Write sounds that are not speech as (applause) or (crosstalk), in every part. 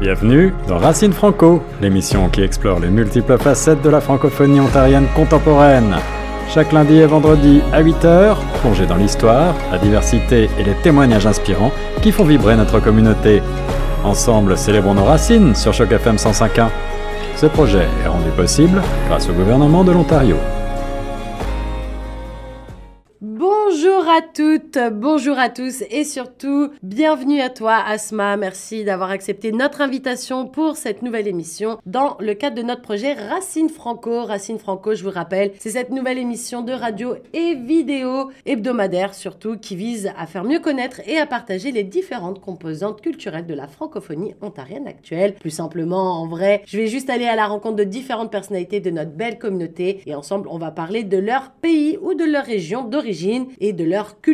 Bienvenue dans Racine Franco, l'émission qui explore les multiples facettes de la francophonie ontarienne contemporaine. Chaque lundi et vendredi à 8h, plongez dans l'histoire, la diversité et les témoignages inspirants qui font vibrer notre communauté. Ensemble, célébrons nos racines sur Choc FM 105.1. Ce projet est rendu possible grâce au gouvernement de l'Ontario. Bonjour à tous et surtout bienvenue à toi Asma. Merci d'avoir accepté notre invitation pour cette nouvelle émission dans le cadre de notre projet Racine Franco. Racine Franco, je vous rappelle, c'est cette nouvelle émission de radio et vidéo hebdomadaire surtout qui vise à faire mieux connaître et à partager les différentes composantes culturelles de la francophonie ontarienne actuelle. Plus simplement, en vrai, je vais juste aller à la rencontre de différentes personnalités de notre belle communauté et ensemble on va parler de leur pays ou de leur région d'origine et de leur culture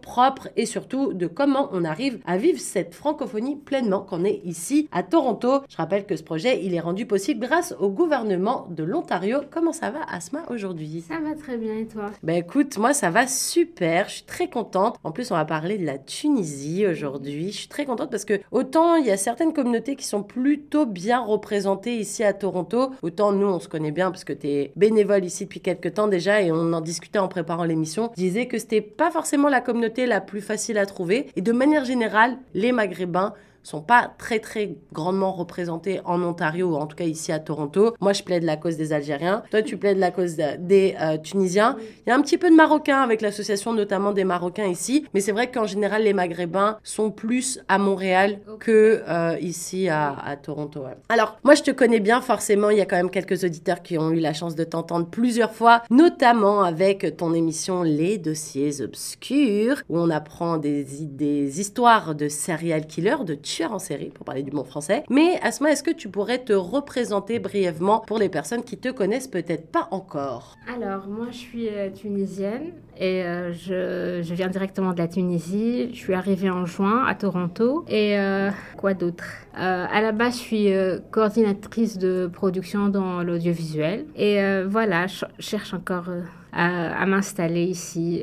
propre et surtout de comment on arrive à vivre cette francophonie pleinement qu'on est ici à Toronto. Je rappelle que ce projet, il est rendu possible grâce au gouvernement de l'Ontario. Comment ça va Asma aujourd'hui? Ça va très bien et toi? Ben écoute, moi ça va super, je suis très contente. En plus, on va parler de la Tunisie aujourd'hui. Je suis très contente parce que autant il y a certaines communautés qui sont plutôt bien représentées ici à Toronto, autant nous on se connaît bien parce que tu es bénévole ici depuis quelques temps déjà et on en discutait en préparant l'émission. Je disais que c'était pas forcément la communauté la plus facile à trouver. Et de manière générale, les Maghrébins sont pas très très grandement représentés en Ontario ou en tout cas ici à Toronto. Moi je plaide la cause des Algériens, toi tu plaides la cause des euh, Tunisiens. Il y a un petit peu de Marocains avec l'association notamment des Marocains ici, mais c'est vrai qu'en général les Maghrébins sont plus à Montréal que euh, ici à, à Toronto. ouais. Alors moi je te connais bien forcément, il y a quand même quelques auditeurs qui ont eu la chance de t'entendre plusieurs fois, notamment avec ton émission Les dossiers obscurs où on apprend des, des histoires de serial killers, de tueurs en série, pour parler du bon français. Mais Asma, est-ce que tu pourrais te représenter brièvement pour les personnes qui te connaissent peut-être pas encore? Alors, moi je suis euh, tunisienne et euh, je, viens directement de la Tunisie. Je suis arrivée en juin à Toronto. Et euh, quoi d'autre? Euh, À la base, je suis coordinatrice de production dans l'audiovisuel. Et voilà, je cherche encore à, à m'installer ici.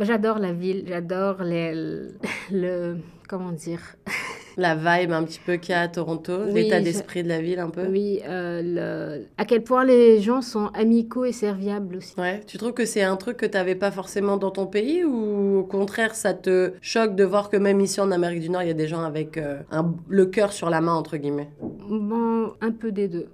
J'adore la ville, j'adore le... Comment dire? La vibe un petit peu qu'il y a à Toronto, Oui, l'état d'esprit de la ville un peu Oui, euh, le... à quel point les gens sont amicaux et serviables aussi. Ouais, tu trouves que c'est un truc que tu n'avais pas forcément dans ton pays ou au contraire ça te choque de voir que même ici en Amérique du Nord il y a des gens avec euh, un- le cœur sur la main entre guillemets? Bon, un peu des deux.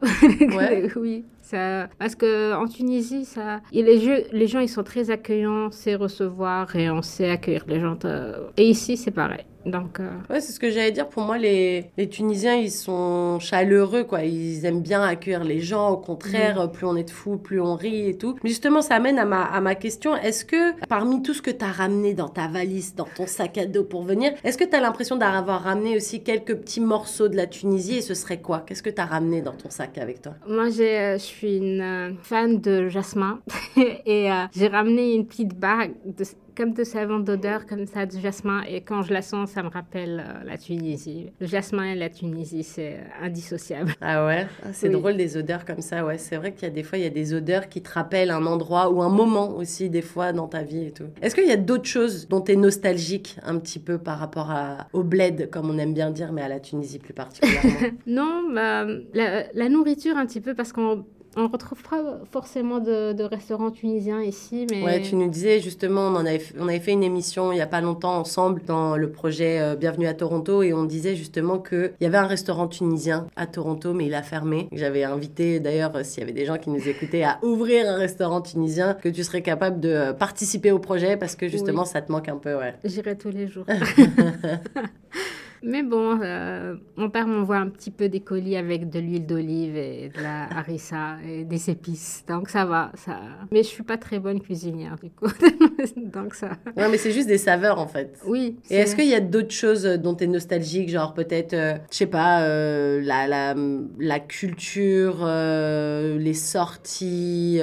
Ouais. (laughs) oui. Ça, parce que en Tunisie, ça, et les, jeux, les gens ils sont très accueillants, on sait recevoir et on sait accueillir les gens. euh, Et ici, c'est pareil. Donc, euh, Ouais, c'est ce que j'allais dire. Pour moi, les, les Tunisiens, ils sont chaleureux, quoi. Ils aiment bien accueillir les gens. Au contraire, plus on est de fous, plus on rit et tout. Mais justement, ça amène à ma, à ma question. Est-ce que, parmi tout ce que tu as ramené dans ta valise, dans ton sac à dos pour venir, est-ce que tu as l'impression d'avoir ramené aussi quelques petits morceaux de la Tunisie Et ce serait quoi? Qu'est-ce que tu as ramené dans ton sac avec toi? Moi, j'ai, euh, je suis une euh, fan de jasmin (laughs) et euh, j'ai ramené une petite bague de, comme de savon d'odeur, comme ça, de jasmin. Et quand je la sens, ça me rappelle euh, la Tunisie. Le jasmin et la Tunisie, c'est indissociable. Ah ouais? Ah, C'est Oui. drôle des odeurs comme ça, ouais. C'est vrai qu'il y a des fois, il y a des odeurs qui te rappellent un endroit ou un moment aussi, des fois, dans ta vie et tout. Est-ce qu'il y a d'autres choses dont tu es nostalgique un petit peu par rapport à, au bled, comme on aime bien dire, mais à la Tunisie plus particulièrement? (laughs) Non, bah, la, la nourriture un petit peu parce qu'on on retrouve pas forcément de, de restaurants tunisiens ici, mais Ouais, tu nous disais justement, on, en avait, on avait fait une émission il y a pas longtemps ensemble dans le projet euh, Bienvenue à Toronto et on disait justement qu'il y avait un restaurant tunisien à Toronto mais il a fermé. J'avais invité d'ailleurs, euh, s'il y avait des gens qui nous écoutaient, à ouvrir un restaurant tunisien, que tu serais capable de euh, participer au projet parce que justement Oui. ça te manque un peu, ouais. j'irai tous les jours. (laughs) (laughs) mais bon, euh, mon père m'envoie un petit peu des colis avec de l'huile d'olive et de la (laughs) harissa et des épices, donc ça va. Ça... Mais je suis pas très bonne cuisinière du coup, (laughs) donc ça. Ouais, mais c'est juste des saveurs en fait. Oui. Et est-ce qu'il y a d'autres choses dont tu es nostalgique, genre peut-être, euh, je sais pas, euh, la, la, la culture, euh, les sorties,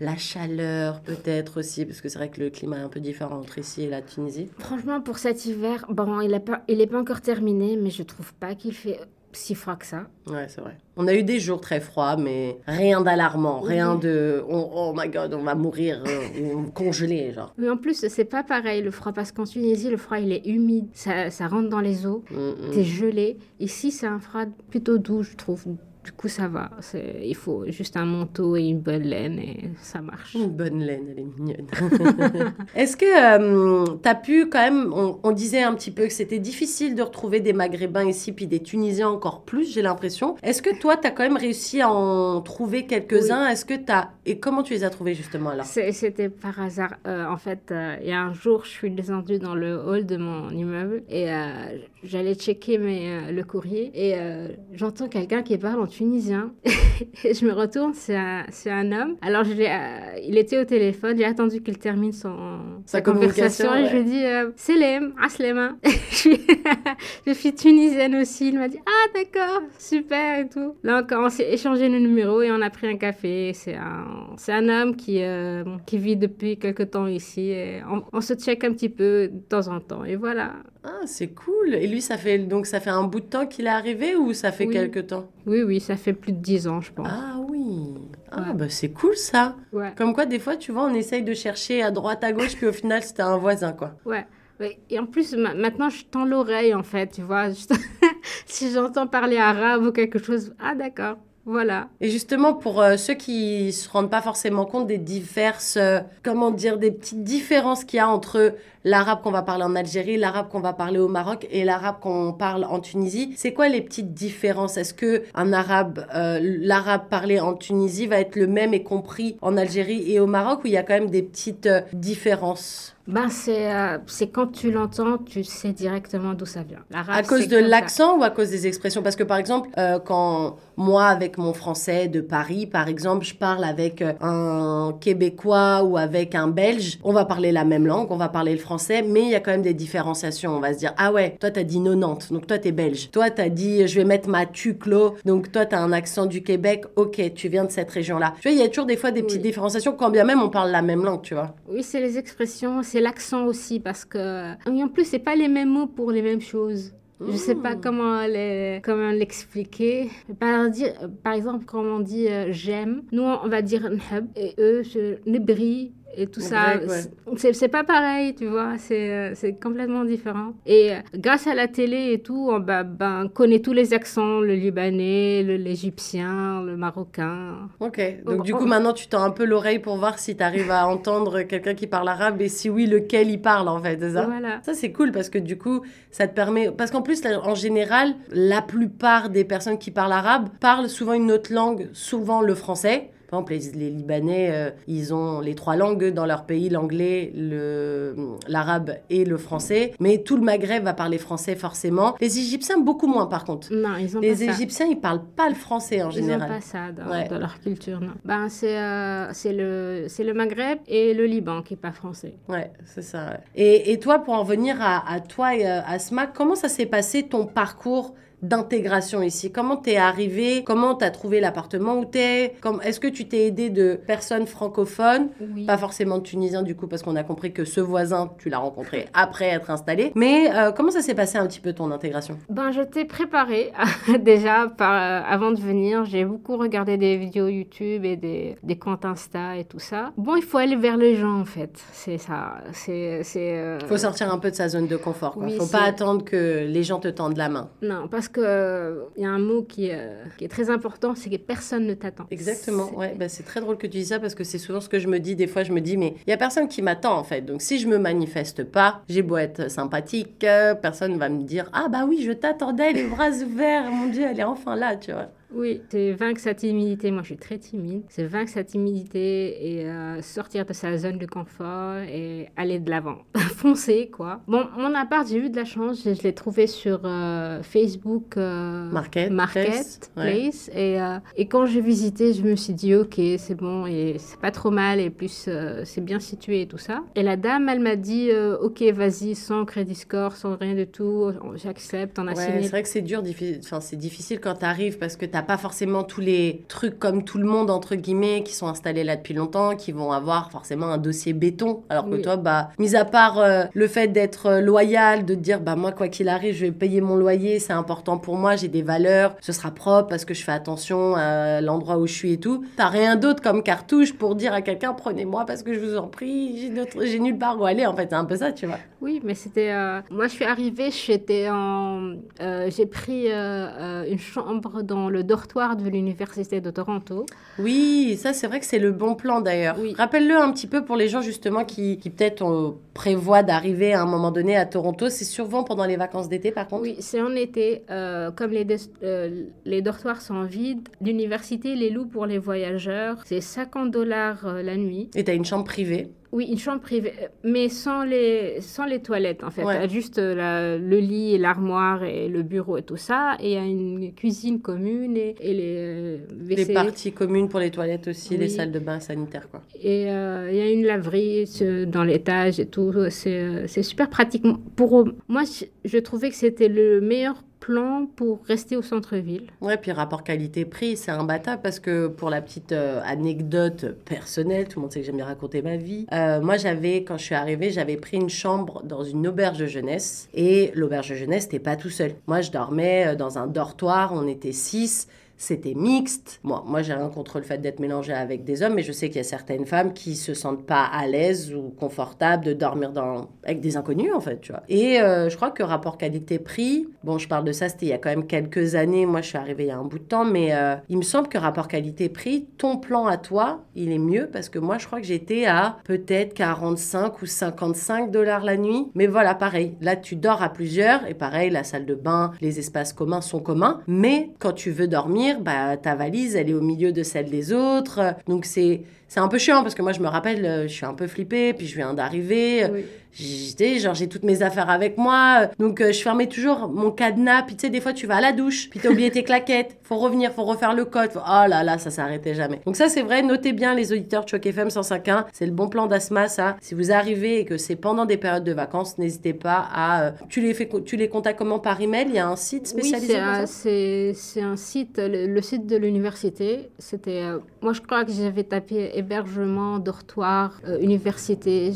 la chaleur peut-être aussi, parce que c'est vrai que le climat est un peu différent entre ici et la Tunisie. Franchement, pour cet hiver, bon, il n'est pas, il est pas encore terminé, mais je trouve pas qu'il fait si froid que ça. Ouais, c'est vrai. On a eu des jours très froids, mais rien d'alarmant, rien de oh, oh my god, on va mourir euh, ou congelé, genre. Mais en plus, c'est pas pareil le froid, parce qu'en Tunisie, le froid il est humide, ça, ça rentre dans les os, Mm, mm. t'es gelé. Ici, c'est un froid plutôt doux, je trouve. Du coup, ça va. Il faut juste un manteau et une bonne laine et ça marche. Une bonne laine, elle est mignonne. (laughs) Est-ce que tu as pu quand même, on, on disait un petit peu que c'était difficile de retrouver des Maghrébins ici, puis des Tunisiens encore plus, j'ai l'impression. Est-ce que toi, tu as quand même réussi à en trouver quelques-uns? Est-ce que tu as... Et comment tu les as trouvés justement alors C'était par hasard. Euh, en fait, euh, il y a un jour, je suis descendue dans le hall de mon immeuble et euh, j'allais checker mes, euh, le courrier et euh, j'entends quelqu'un qui parle en tunisien. (laughs) et je me retourne, c'est un, un homme. Alors, je euh, il était au téléphone, j'ai attendu qu'il termine son, Sa conversation et je lui ai dit euh, Selem, Aslema. (laughs) (laughs) je, suis, tunisienne aussi. Il m'a dit Ah, d'accord, super et tout. Donc, on s'est échangé nos numéros et on a pris un café. C'est un, un homme qui, euh, qui vit depuis quelque temps ici. Et on, on se check un petit peu de temps en temps. Et voilà. Ah, c'est cool. Et lui, ça fait donc ça fait un bout de temps qu'il est arrivé ou ça fait Oui. quelques temps? Oui, oui, ça fait plus de 10 ans, je pense. Ah oui. Ah Ouais. bah c'est cool ça. Ouais. Comme quoi, des fois, tu vois, on essaye de chercher à droite, à gauche, puis au final, c'était un voisin, quoi. Ouais. Et en plus, ma- maintenant, je tends l'oreille, en fait, tu vois. Je- (laughs) si j'entends parler arabe ou quelque chose, ah d'accord, voilà. Et justement, pour euh, ceux qui se rendent pas forcément compte des diverses, euh, comment dire, des petites différences qu'il y a entre l'arabe qu'on va parler en Algérie, l'arabe qu'on va parler au Maroc et l'arabe qu'on parle en Tunisie, c'est quoi les petites différences? Est-ce que un arabe, euh, l'arabe parlé en Tunisie va être le même et compris en Algérie et au Maroc, ou il y a quand même des petites euh, différences? Ben, c'est euh, c'est quand tu l'entends, tu sais directement d'où ça vient. À cause de l'accent ou à cause des expressions? Parce que par exemple, euh, quand moi, avec mon français de Paris, par exemple, je parle avec un Québécois ou avec un Belge, on va parler la même langue, on va parler le français, mais il y a quand même des différenciations. On va se dire, ah ouais, toi t'as dit 90, donc toi t'es belge. Toi t'as dit, je vais mettre ma tuclo, donc toi t'as un accent du Québec, ok, tu viens de cette région-là. Tu vois, il y a toujours des fois des petites Oui. différenciations, quand bien même on parle la même langue, tu vois. Oui, c'est les expressions, c'est l'accent aussi, parce que et en plus, c'est pas les mêmes mots pour les mêmes choses. Je sais pas Mmh. comment les, comment l'expliquer. Par dire, par exemple, quand on dit euh, j'aime, nous on va dire nhab et eux je nibri et tout ça. Ouais. C'est pas pareil, tu vois. C'est complètement différent. Et grâce à la télé et tout, on bah, ben, connaît tous les accents, le libanais, l'égyptien, le marocain. Ok, donc du coup maintenant tu tends un peu l'oreille pour voir si tu arrives à (laughs) entendre quelqu'un qui parle arabe et si oui, lequel il parle en fait, ça? Voilà. Ça c'est cool parce que du coup ça te permet... Parce qu'en plus en général, la plupart des personnes qui parlent arabe parlent souvent une autre langue, souvent le français. Par exemple, les, les Libanais, euh, ils ont les trois langues dans leur pays, l'anglais, l'arabe et le français. Mais tout le Maghreb va parler français forcément. Les Égyptiens, beaucoup moins par contre. Non, ils ont Les pas ça. Égyptiens, ils parlent pas le français en Ils n'ont général. pas ça dans, Ouais. dans leur culture, non. Ben, c'est euh, le, le Maghreb et le Liban qui n'est pas français. Ouais, c'est ça. ouais. Et, et toi, pour en venir à, à toi et euh, à Asma, comment ça s'est passé ton parcours d'intégration ici Comment t'es arrivé? Comment t'as trouvé l'appartement où t'es? Est-ce que tu t'es aidé de personnes francophones? Oui. Pas forcément de Tunisiens du coup, parce qu'on a compris que ce voisin, tu l'as rencontré après être installé. Mais euh, comment ça s'est passé un petit peu ton intégration? Ben, je t'ai préparé (laughs) déjà par, euh, avant de venir. J'ai beaucoup regardé des vidéos YouTube et des, des comptes Insta et tout ça. Bon, il faut aller vers les gens en fait. C'est ça. C'est. euh, Faut sortir un peu de sa zone de confort. Quoi. Oui, Faut pas attendre que les gens te tendent la main. Non, parce que euh, y a un mot qui, euh, qui est très important, c'est que personne ne t'attend. Exactement, C'est- ouais, bah, c'est très drôle que tu dis ça parce que c'est souvent ce que je me dis. Des fois, je me dis, mais il y a personne qui m'attend en fait. Donc, si je me manifeste pas, j'ai beau être sympathique, euh, personne va me dire, ah bah oui, je t'attendais, les bras ouverts, mon Dieu, elle est enfin là, tu vois. Oui, c'est vaincre sa timidité. Moi, je suis très timide. C'est vaincre sa timidité et euh, sortir de sa zone de confort et aller de l'avant. (laughs) Foncer, quoi. Bon, mon appart, j'ai eu de la chance. Je, je l'ai trouvé sur euh, Facebook. euh, Market, Market place, ouais. Place. Et, euh, et quand j'ai visité, je me suis dit, ok, c'est bon, et c'est pas trop mal, et plus euh, c'est bien situé et tout ça. Et la dame, elle m'a dit, euh, ok, vas-y, sans crédit score, sans rien du tout, j'accepte, on a Ouais, c'est vrai que c'est dur, diffi- c'est difficile quand tu arrives parce que tu t'as pas forcément tous les trucs comme tout le monde, entre guillemets, qui sont installés là depuis longtemps, qui vont avoir forcément un dossier béton. Alors que Oui. toi, bah, mis à part euh, le fait d'être euh, loyal, de te dire, bah, moi, quoi qu'il arrive, je vais payer mon loyer, c'est important pour moi, j'ai des valeurs, ce sera propre parce que je fais attention à l'endroit où je suis et tout. T'as rien d'autre comme cartouche pour dire à quelqu'un, prenez-moi parce que je vous en prie, j'ai nulle part où aller. En fait, c'est un peu ça, tu vois. Oui, mais c'était. euh, Moi, je suis arrivée, j'étais en. euh, J'ai pris une chambre dans le dortoir de l'université de Toronto. Oui, ça c'est vrai que c'est le bon plan d'ailleurs. Oui. Rappelle-le un petit peu pour les gens justement qui, qui peut-être euh, prévoient d'arriver à un moment donné à Toronto. C'est souvent pendant les vacances d'été par contre? Oui, c'est en été. euh, comme les, euh, les dortoirs sont vides, l'université les loue pour les voyageurs. C'est 50 dollars euh, la nuit. Et t'as une chambre privée? Oui, une chambre privée, mais sans les, sans les toilettes en fait. Ouais. Juste la- le lit et l'armoire et le bureau et tout ça. Et il y a une cuisine commune et, et les euh, Les WC. parties communes pour les toilettes aussi, les salles de bain sanitaires quoi. Et il y a une laverie dans l'étage et tout. C'est euh, c'est super pratique. Pour moi, je, trouvais que c'était le meilleur plan pour rester au centre-ville. Ouais, puis rapport qualité-prix, c'est imbattable parce que pour la petite euh, anecdote personnelle, tout le monde sait que j'aime bien raconter ma vie. euh, moi, j'avais, quand je suis arrivée, j'avais pris une chambre dans une auberge de jeunesse et l'auberge de jeunesse, t'es pas tout seul. Moi, je dormais euh, dans un dortoir, on était six. C'était mixte. Moi, moi j'ai rien contre le fait d'être mélangée avec des hommes, mais je sais qu'il y a certaines femmes qui se sentent pas à l'aise ou confortables de dormir dans... avec des inconnus, en fait, tu vois. Et euh, je crois que rapport qualité-prix, bon, je parle de ça, c'était il y a quand même quelques années. Moi, je suis arrivée il y a un bout de temps, mais euh, il me semble que rapport qualité-prix, ton plan à toi, il est mieux parce que moi, je crois que j'étais à peut-être 45 ou 55 dollars la nuit. Mais voilà, pareil. Là, tu dors à plusieurs et pareil, la salle de bain, les espaces communs sont communs. Mais quand tu veux dormir, bah, ta valise, elle est au milieu de celle des autres. Donc, c'est. C'est un peu chiant parce que moi je me rappelle, euh, je suis un peu flippée, puis je viens d'arriver. Oui. J'étais, genre, j'ai toutes mes affaires avec moi. Donc, euh, je fermais toujours mon cadenas. Puis, tu sais, des fois, tu vas à la douche. Puis, t'as oublié tes (laughs) claquettes. Faut revenir, faut refaire le code. Faut- Oh là là, ça s'arrêtait jamais. Donc, ça, c'est vrai. Notez bien, les auditeurs de Choc FM 105.1. C'est le bon plan d'Asma, ça. Si vous arrivez et que c'est pendant des périodes de vacances, n'hésitez pas à. euh, tu, les fais, tu les contactes comment par email? Il y a un site Oui, spécialisé ça? c'est- c'est un site, le, le site de l'université. C'était, euh, moi, je crois que j'avais tapé hébergement, dortoir, euh, université.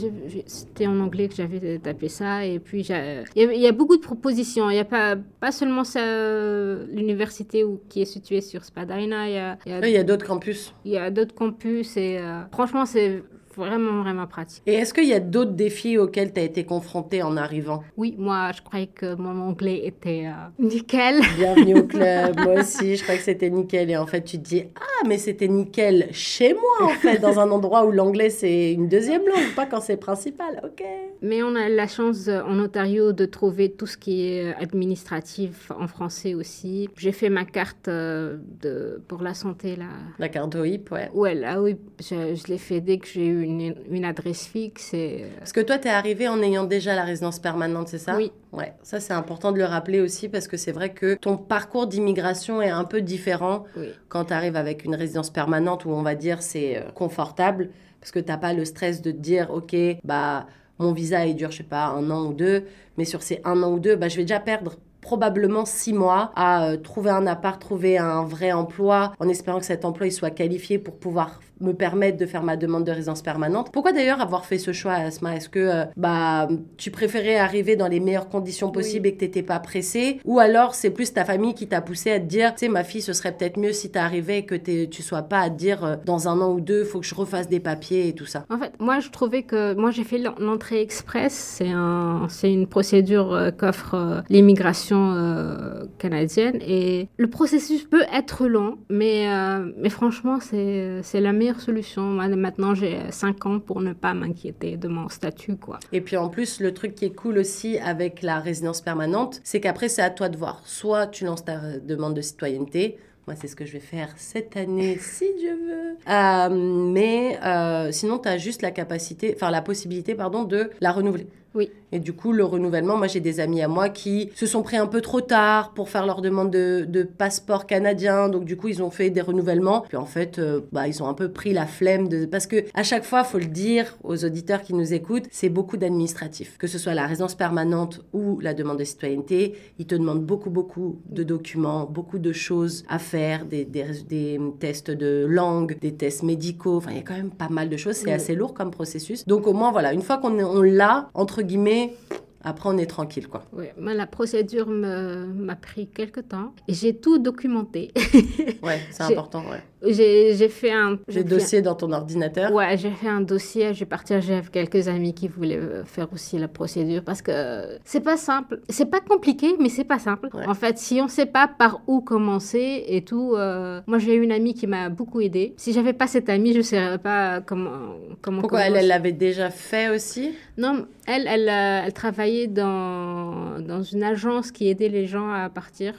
C'était en anglais que j'avais tapé ça. Et puis, il y, a- il y a beaucoup de propositions. Il n'y a pas, pas seulement ça, euh, l'université qui est située sur Spadina. Il y a, y a- Oui, d'autres campus. il y a d'autres campus. Et euh, franchement, c'est vraiment, vraiment pratique. Et est-ce qu'il y a d'autres défis auxquels tu as été confronté en arrivant? Oui, moi, je croyais que mon anglais était euh, nickel. Bienvenue au club, (laughs) moi aussi, je crois que c'était nickel. Et en fait, tu te dis, ah, mais c'était nickel chez moi, en fait, dans un endroit où l'anglais c'est une deuxième langue, pas quand c'est principal, ok. Mais on a la chance euh, en Ontario de trouver tout ce qui est euh, administratif en français aussi. J'ai fait ma carte euh, de, pour la santé là. La carte OIP, ouais. Ouais, là oui, je, je l'ai fait dès que j'ai eu une, une adresse fixe et Parce que toi, t'es arrivé en ayant déjà la résidence permanente, c'est ça? Oui. Ouais, ça c'est important de le rappeler aussi parce que c'est vrai que ton parcours d'immigration est un peu différent oui. quand tu arrives avec une résidence permanente où on va dire c'est euh, confortable parce que t'as pas le stress de te dire ok bah mon visa il dure je sais pas un an ou deux mais sur ces un an ou deux bah je vais déjà perdre probablement six mois à euh, trouver un appart, trouver un vrai emploi, en espérant que cet emploi il soit qualifié pour pouvoir me permettre de faire ma demande de résidence permanente. Pourquoi d'ailleurs avoir fait ce choix, Asma? Est-ce que euh, bah tu préférais arriver dans les meilleures conditions possibles Oui. et que t'étais pas pressée, ou alors c'est plus ta famille qui t'a poussé à te dire, tu sais ma fille, ce serait peut-être mieux si t'arrivais et que tu sois pas à te dire euh, dans un an ou deux, faut que je refasse des papiers et tout ça? En fait, moi je trouvais que moi j'ai fait l'en- l'entrée express, c'est un, une procédure euh, qu'offre l'immigration canadienne et le processus peut être long, mais mais franchement c'est la meilleure solution. Moi, maintenant j'ai 5 ans pour ne pas m'inquiéter de mon statut quoi. Et puis en plus, le truc qui est cool aussi avec la résidence permanente, c'est qu'après, c'est à toi de voir. Soit tu lances ta demande de citoyenneté. Moi, c'est ce que je vais faire cette année, (laughs) si Dieu veut. Euh, mais euh, sinon, tu as juste la capacité, enfin la possibilité, pardon, de la renouveler. Oui. Et du coup, le renouvellement, moi j'ai des amis à moi qui se sont pris un peu trop tard pour faire leur demande de, de passeport canadien. Donc du coup, ils ont fait des renouvellements. Puis en fait, euh, bah, ils ont un peu pris la flemme de... Parce que à chaque fois, faut le dire aux auditeurs qui nous écoutent, c'est beaucoup d'administratif. Que ce soit la résidence permanente ou la demande de citoyenneté, ils te demandent beaucoup, beaucoup de documents, beaucoup de choses à faire, des, des, des tests de langue, des tests médicaux. Enfin, il y a quand même pas mal de choses. C'est Oui. assez lourd comme processus. Donc au moins, voilà, une fois qu'on on l'a, entre guillemets, après on est tranquille, quoi. Oui, mais la procédure m'a pris quelques temps et j'ai tout documenté. Ouais, c'est (laughs) important, ouais. J'ai fait un... dossier dans ton ordinateur. Ouais, j'ai fait un dossier, j'ai partagé avec quelques amis qui voulaient euh, faire aussi la procédure parce que c'est pas simple. C'est pas compliqué, mais c'est pas simple. Ouais. En fait, si on sait pas par où commencer et tout, euh, moi j'ai une amie qui m'a beaucoup aidée. Si j'avais pas cette amie, je saurais pas comment comment Pourquoi elle l'avait déjà fait aussi? Non, elle, elle, euh, elle travaillait dans, dans une agence qui aidait les gens à partir.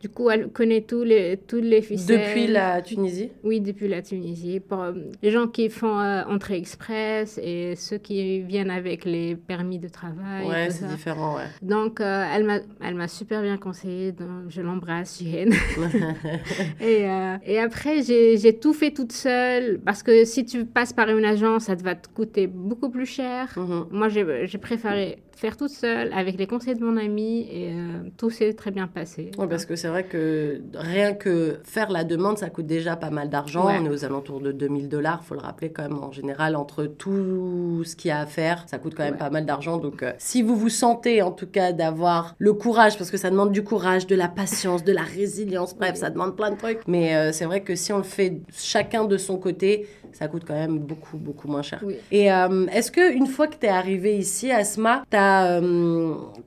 Du coup, elle connaît tous les, tous les ficelles. Depuis la Tunisie Oui, depuis la Tunisie. Pour euh, les gens qui font euh, entrée express et ceux qui viennent avec les permis de travail. Ouais, c'est différent, ouais. Donc, euh, elle m'a elle m'a super bien conseillé. Donc, je l'embrasse, Jihén. (laughs) et, euh, et après, j'ai j'ai tout fait toute seule. Parce que si tu passes par une agence, ça te va te coûter beaucoup plus cher. Mhm. Moi, j'ai j'ai préféré faire toute seule avec les conseils de mon ami et euh, tout s'est très bien passé. Ouais, parce que c'est vrai que rien que faire la demande, ça coûte déjà pas mal d'argent. Ouais. On est aux alentours de 2000 dollars, faut le rappeler quand même. En général, entre tout ce qu'il y a à faire, ça coûte quand même Ouais. pas mal d'argent. Donc, euh, si vous vous sentez en tout cas d'avoir le courage, parce que ça demande du courage, de la patience, de la résilience, bref, ça demande plein de trucs. Mais euh, c'est vrai que si on le fait chacun de son côté, ça coûte quand même beaucoup, beaucoup moins cher. Oui. Et euh, est-ce que une fois que tu es arrivé ici, Asma, tu as,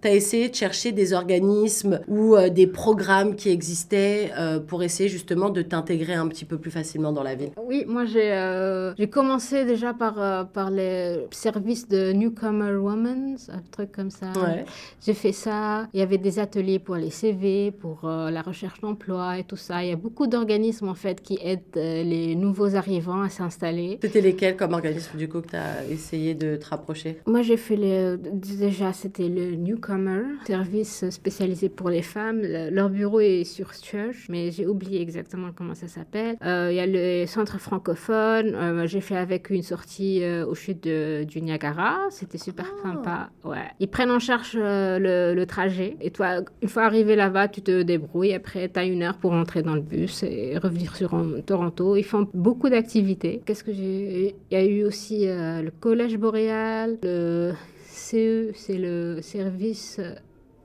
essayé de chercher des organismes ou des programmes qui existaient euh, pour essayer justement de t'intégrer un petit peu plus facilement dans la ville Oui, moi j'ai euh, commencé déjà par, euh, par les services de Newcomer Women, un truc comme ça. Ouais. J'ai fait ça. Il y avait des ateliers pour les CV, pour euh, la recherche d'emploi et tout ça. Il y a beaucoup d'organismes en fait qui aident les nouveaux arrivants à s'installer. C'était lesquels comme organisme du coup que tu as essayé de te rapprocher? Moi, j'ai fait les... déjà, c'était le Newcomer, service spécialisé pour les femmes. Le- leur bureau est sur Church, mais j'ai oublié exactement comment ça s'appelle. Euh, Il y a le centre francophone. Euh, j'ai fait avec une sortie euh, au chute de- du Niagara. C'était super Ah. sympa. Ouais. Ils prennent en charge euh, le, le trajet. Et toi, une fois arrivé là-bas, tu te débrouilles. Après, tu as une heure pour rentrer dans le bus et revenir sur Toronto. Ils font beaucoup d'activités. Qu'est-ce que j'ai Il y a eu aussi le Collège boréal, le CE, c'est le service.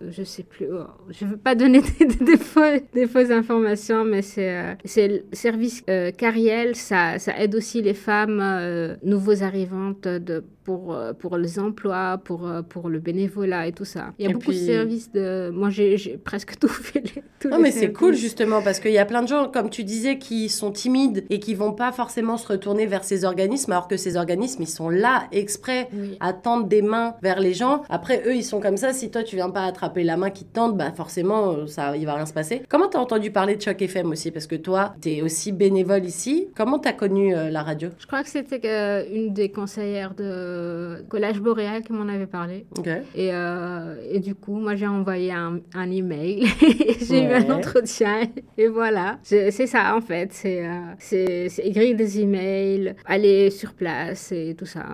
Je sais plus. oh, je veux pas donner (laughs) des, fausses informations, mais c'est euh, le service euh, Cariel. Ça, ça aide aussi les femmes euh, nouveaux arrivantes de, pour, euh, pour les emplois, pour, euh, pour le bénévolat et tout ça. Il y a Et beaucoup de services de. Moi, j'ai presque (laughs) tout fait. les- tous Non, les mais c'est cool justement parce qu'il y a plein de gens, comme tu disais, qui sont timides et qui vont pas forcément se retourner vers ces organismes, alors que ces organismes, ils sont là exprès Oui. à tendre des mains vers les gens. Après, eux, ils sont comme ça. Si toi, tu viens pas attraper la main qui te tente, bah forcément, euh, ça, il va rien se passer. Comment t'as entendu parler de Choc FM aussi? Parce que toi, t'es aussi bénévole ici. Comment t'as connu euh, la radio? Je crois que c'était euh, une des conseillères de Collège Boréal qui m'en avait parlé. Et, euh, et du coup, moi, j'ai envoyé un, un email. (laughs) j'ai eu un entretien. Et voilà. C'est ça, en fait. C'est euh, écrire des emails, aller sur place et tout ça.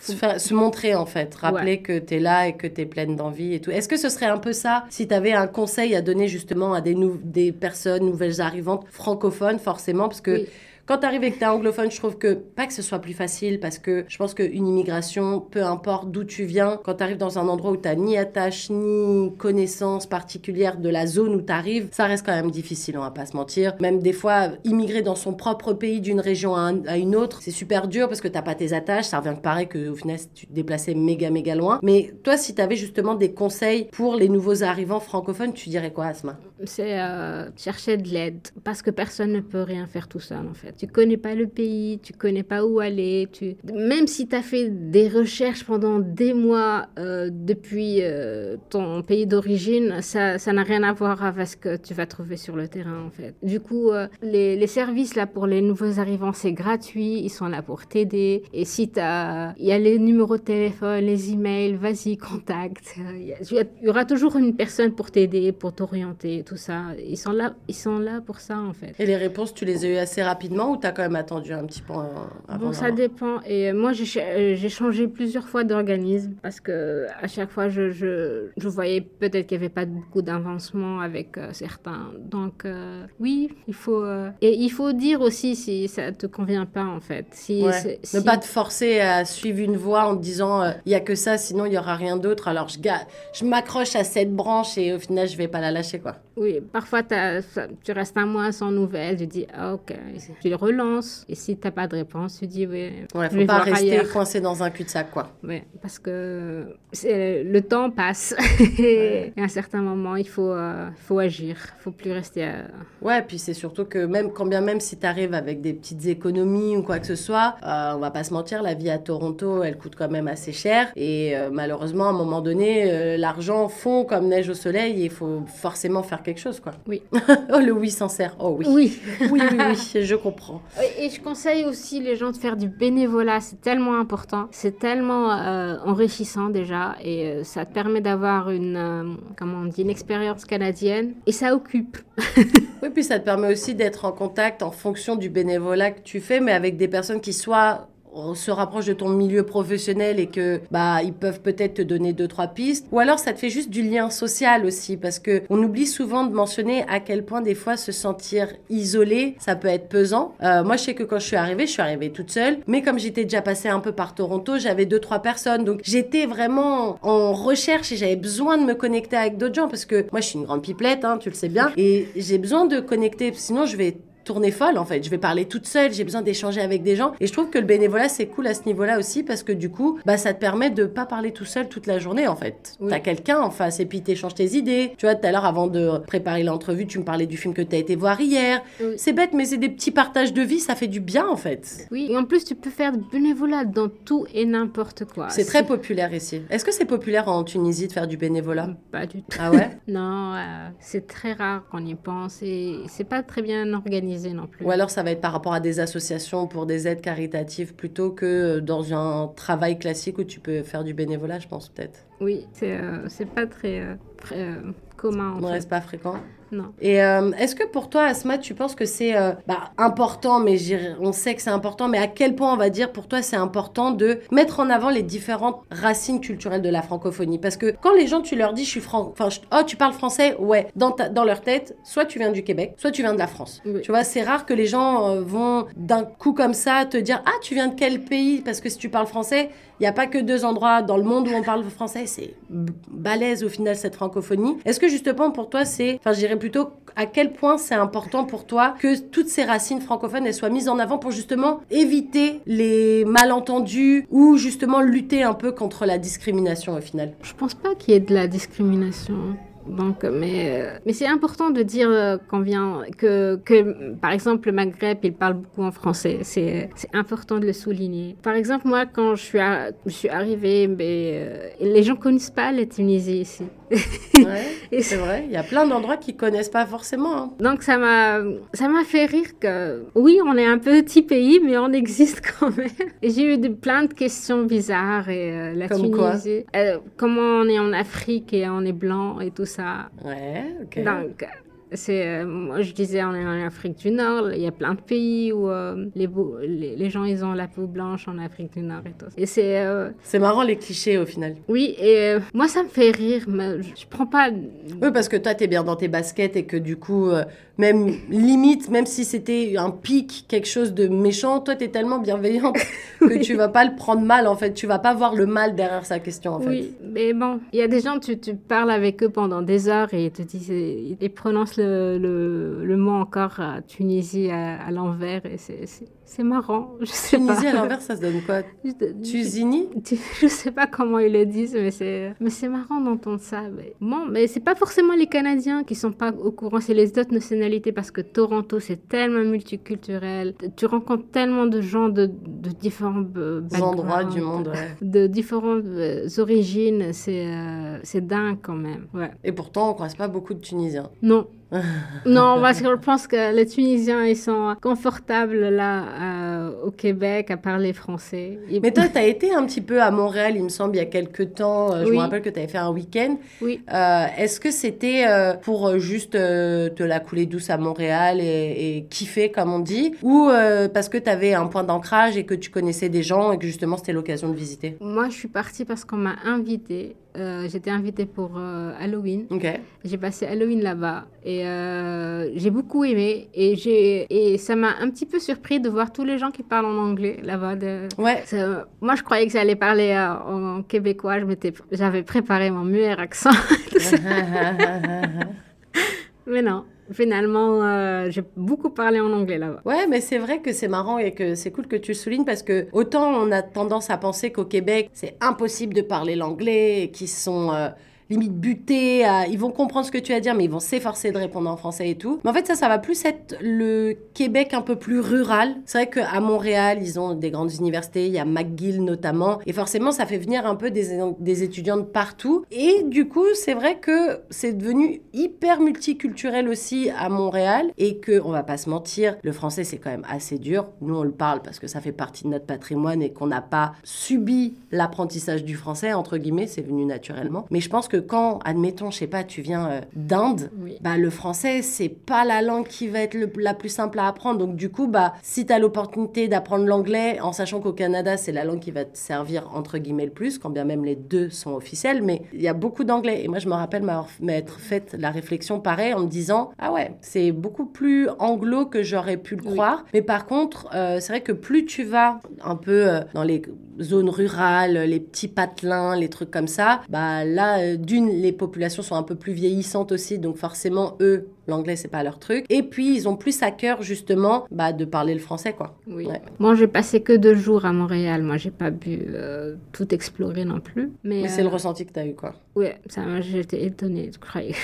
Se, faire- se montrer en fait, rappeler que t'es là et que t'es pleine d'envie et tout. Est-ce que ce serait un peu ça si t'avais un conseil à donner justement à des, des personnes nouvelles arrivantes francophones forcément? Parce que Oui. Quand t'arrives et que t'es anglophone, je trouve que pas que ce soit plus facile parce que je pense qu'une immigration, peu importe d'où tu viens, quand t'arrives dans un endroit où t'as ni attache ni connaissance particulière de la zone où t'arrives, ça reste quand même difficile, on va pas se mentir. Même des fois, immigrer dans son propre pays d'une région à, un- à une autre, c'est super dur parce que t'as pas tes attaches, ça revient pareil que au final tu te déplaçais méga méga loin. Mais toi, si t'avais justement des conseils pour les nouveaux arrivants francophones, tu dirais quoi, Asma? C'est euh, chercher de l'aide. Parce que personne ne peut rien faire tout seul, en fait. Tu connais pas le pays, tu connais pas où aller. Tu... Même si tu as fait des recherches pendant des mois euh, depuis euh, ton pays d'origine, ça n'a rien à voir avec ce que tu vas trouver sur le terrain en fait. Du coup, euh, les, les, services là pour les nouveaux arrivants, c'est gratuit, ils sont là pour t'aider. Et si tu. Il y a les numéros de téléphone, les emails, vas-y, contacte. Il y, aura toujours une personne pour t'aider, pour t'orienter, tout ça. Ils sont là, ils sont là pour ça en fait. Et les réponses, tu les as eues assez rapidement ou tu as quand même attendu un petit peu avant Bon, ça dépend. Et moi, j'ai changé plusieurs fois d'organisme parce que à chaque fois, je, je, je voyais peut-être qu'il n'y avait pas beaucoup d'avancement avec euh, certains. Donc, euh, oui, il faut. Euh, et il faut dire aussi si ça te convient pas, en fait. Si, Ne pas te forcer à suivre une voie en te disant il y a que ça, sinon il y aura rien d'autre. Alors, je, je m'accroche à cette branche et au final, je vais pas la lâcher, quoi. Oui, parfois, tu restes un mois sans nouvelles. Tu dis ah, ok, tu relances. Et si tu n'as pas de réponse, tu dis oui. Ouais, faut pas rester coincé dans un cul-de-sac, quoi. Oui, parce que le temps passe. (laughs) et à un certain moment, il faut, euh, faut agir. Il faut plus rester. À... Ouais, puis c'est surtout que même quand bien même si tu arrives avec des petites économies ou quoi que ce soit, euh, on va pas se mentir, la vie à Toronto, elle coûte quand même assez cher. Et euh, malheureusement, à un moment donné, euh, l'argent fond comme neige au soleil. Et il faut forcément faire quelque chose, quoi. Oui. (laughs) oh, le oui sincère. Oh oui. Oui. (laughs) oui, oui, oui, je comprends. Et je conseille aussi les gens de faire du bénévolat. C'est tellement important. C'est tellement enrichissant déjà. Et ça te permet d'avoir une, comment on dit, une expérience canadienne. Et ça occupe. (laughs) oui, puis ça te permet aussi d'être en contact en fonction du bénévolat que tu fais, mais avec des personnes qui soient se rapproche de ton milieu professionnel et que bah ils peuvent peut-être te donner deux trois pistes. Ou alors ça te fait juste du lien social aussi parce que on oublie souvent de mentionner à quel point des fois se sentir isolé ça peut être pesant. Euh, moi je sais que quand je suis arrivée je suis arrivée toute seule. Mais comme j'étais déjà passée un peu par Toronto j'avais deux trois personnes. Donc j'étais vraiment en recherche et j'avais besoin de me connecter avec d'autres gens parce que moi je suis une grande pipelette hein, tu le sais bien. Et j'ai besoin de connecter sinon je vais tourner folle en fait. Je vais parler toute seule, j'ai besoin d'échanger avec des gens. Et je trouve que le bénévolat c'est cool à ce niveau-là aussi parce que du coup, bah ça te permet de pas parler tout seul toute la journée en fait. T'as quelqu'un en face et puis t'échanges tes idées. Tu vois, tout à l'heure avant de préparer l'entrevue, tu me parlais du film que t'as été voir hier. C'est bête, mais c'est des petits partages de vie, ça fait du bien en fait. Oui, et en plus tu peux faire du bénévolat dans tout et n'importe quoi. C'est très populaire ici. Est-ce que c'est populaire en Tunisie de faire du bénévolat? Pas du tout. Ah ouais? (laughs) Non, euh, c'est très rare qu'on y pense et c'est pas très bien organisé non plus. Ou alors ça va être par rapport à des associations pour des aides caritatives plutôt que dans un travail classique où tu peux faire du bénévolat, je pense peut-être. Oui, c'est euh, pas très, euh, très commun. En ne reste pas fréquent non. Et euh, est-ce que pour toi, Asma, tu penses que c'est euh, bah, important, mais on sait que c'est important, mais à quel point on va dire pour toi c'est important de mettre en avant les différentes racines culturelles de la francophonie? Parce que quand les gens, tu leur dis, je suis franc, enfin, oh, tu parles français, ouais, dans, dans leur tête, soit tu viens du Québec, soit tu viens de la France. Tu vois, c'est rare que les gens euh, vont d'un coup comme ça te dire, ah, tu viens de quel pays? Parce que si tu parles français, il n'y a pas que deux endroits dans le monde où on parle français, c'est balèze au final cette francophonie. Est-ce que justement pour toi, c'est, enfin, je dirais plutôt à quel point c'est important pour toi que toutes ces racines francophones soient mises en avant pour justement éviter les malentendus ou justement lutter un peu contre la discrimination au final? Je pense pas qu'il y ait de la discrimination. Donc, mais, euh, mais c'est important de dire euh, qu'on vient, que, que, par exemple, le Maghreb, il parle beaucoup en français. C'est important de le souligner. Par exemple, moi, quand je suis, je suis arrivée, mais, euh, les gens connaissent pas la Tunisie ici. ouais, (laughs) c'est vrai. Il y a plein d'endroits qui connaissent pas forcément. Hein. Donc, ça m'a ça m'a fait rire que, oui, on est un petit pays, mais on existe (laughs) quand même. J'ai eu de, plein de questions bizarres. Et, la Comme Tunisie, comment on est en Afrique et on est blanc et tout ça Ouais, ok. Donc, c'est, euh, moi, je disais, on est en Afrique du Nord, il y a plein de pays où euh, les, les, gens, ils ont la peau blanche en Afrique du Nord et tout. Et c'est... Euh, c'est marrant les clichés au final. Oui, et moi, ça me fait rire, mais je, je prends pas... Oui, parce que toi, t'es bien dans tes baskets et que du coup, même limite, même si c'était un pic, quelque chose de méchant, toi, tu es tellement bienveillante (laughs) que tu vas pas le prendre mal, en fait. Tu vas pas voir le mal derrière sa question, en fait. Oui, mais bon, il y a des gens, tu, tu, parles avec eux pendant des heures et ils te disent, ils prononcent prononce le, le, le mot encore euh, Tunisie à, à l'envers et c'est- c'est marrant. (laughs) Je sais Tunisie pas. à l'envers, ça se donne quoi? Tuzini? (laughs) je- sais pas comment ils le disent, mais c'est mais c'est marrant d'entendre ça. Mais bon, mais c'est pas forcément les Canadiens qui sont pas au courant, c'est les autres nationalités parce que Toronto c'est tellement multiculturel. Tu rencontres tellement de gens de, de différents endroits du monde, ouais. de différentes euh, origines. C'est euh, c'est dingue quand même. Ouais. Et pourtant, on croise pas beaucoup de Tunisiens. Non. (laughs) non, parce que je pense que les Tunisiens, ils sont confortables là euh, au Québec à parler français. Ils- Mais toi, (laughs) tu as été un petit peu à Montréal, il me semble, il y a quelques temps. Euh, Je me rappelle que tu avais fait un week-end. Oui. Euh, Est-ce que c'était pour juste te la couler douce à Montréal et, et kiffer, comme on dit Ou parce que tu avais un point d'ancrage et que tu connaissais des gens et que justement c'était l'occasion de visiter? Moi, je suis partie parce qu'on m'a invitée. Euh, J'étais invitée pour euh, Halloween. J'ai passé Halloween là-bas et euh, j'ai beaucoup aimé. Et, j'ai- et ça m'a un petit peu surpris de voir tous les gens qui parlent en anglais là-bas. de- Ouais. Ça- moi, je croyais que j'allais parler en québécois. Je m'étais- J'avais préparé mon meilleur accent. (laughs) (laughs) Mais non, finalement, euh, j'ai beaucoup parlé en anglais là-bas. Ouais, mais c'est vrai que c'est marrant et que c'est cool que tu le soulignes parce que autant on a tendance à penser qu'au Québec, c'est impossible de parler l'anglais, qu'ils sont euh, limite butés, à- ils vont comprendre ce que tu vas dire, mais ils vont s'efforcer de répondre en français et tout. Mais en fait, ça, ça va plus être le Québec un peu plus rural. C'est vrai qu'à Montréal, ils ont des grandes universités, il y a McGill notamment, et forcément, ça fait venir un peu des, des étudiants de partout. Et du coup, c'est vrai que c'est devenu hyper multiculturel aussi à Montréal, et que, on va pas se mentir, le français, c'est quand même assez dur. Nous, on le parle parce que ça fait partie de notre patrimoine et qu'on n'a pas subi l'apprentissage du français, entre guillemets, c'est venu naturellement. Mais je pense que quand, admettons, je sais pas, tu viens euh, d'Inde, Oui. bah, le français, c'est pas la langue qui va être le- la plus simple à apprendre. Donc, du coup, bah, si tu as l'opportunité d'apprendre l'anglais, en sachant qu'au Canada, c'est la langue qui va te servir, entre guillemets, le plus, quand bien même les deux sont officiels, mais il y a beaucoup d'anglais. Et moi, je me rappelle m'être fait la réflexion pareil en me disant, ah ouais, c'est beaucoup plus anglo que j'aurais pu le Oui. croire. Mais par contre, euh, c'est vrai que plus tu vas un peu euh, dans les zones rurales, les petits patelins, les trucs comme ça, bah là, d'une, les populations sont un peu plus vieillissantes aussi, donc forcément, eux, l'anglais, c'est pas leur truc. Et puis, ils ont plus à cœur, justement, bah, de parler le français, quoi. Oui. Ouais. Moi, j'ai passé que deux jours à Montréal. Moi, j'ai pas pu euh, tout explorer non plus. Mais, Mais c'est le euh, ressenti que tu as eu, quoi. Ouais, ça m'a- j'étais étonnée. Je croyais,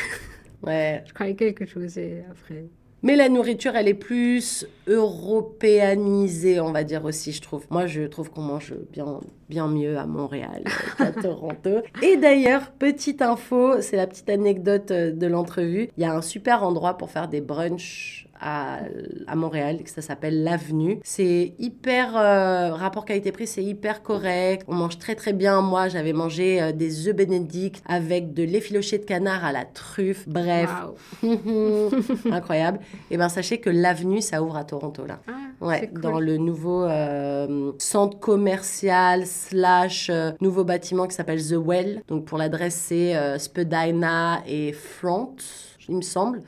Ouais. (laughs) je croyais quelque chose et après. Mais la nourriture, elle est plus européanisée, on va dire aussi, je trouve. Moi, je trouve qu'on mange bien, bien mieux à Montréal (laughs) qu'à Toronto. Et d'ailleurs, petite info, c'est la petite anecdote euh, de l'entrevue. Il y a un super endroit pour faire des brunchs à, à Montréal, ça s'appelle l'Avenue. C'est hyper, euh, rapport qualité-prix, c'est hyper correct. On mange très très bien. Moi, j'avais mangé euh, des œufs bénédicts avec de l'effiloché de canard à la truffe. Bref, (laughs) incroyable. Et ben sachez que l'avenue, ça ouvre à Toronto là. Ah, Ouais, cool. dans le nouveau euh, centre commercial slash nouveau bâtiment qui s'appelle The Well. Donc pour l'adresse c'est Spadina et Front, il me semble.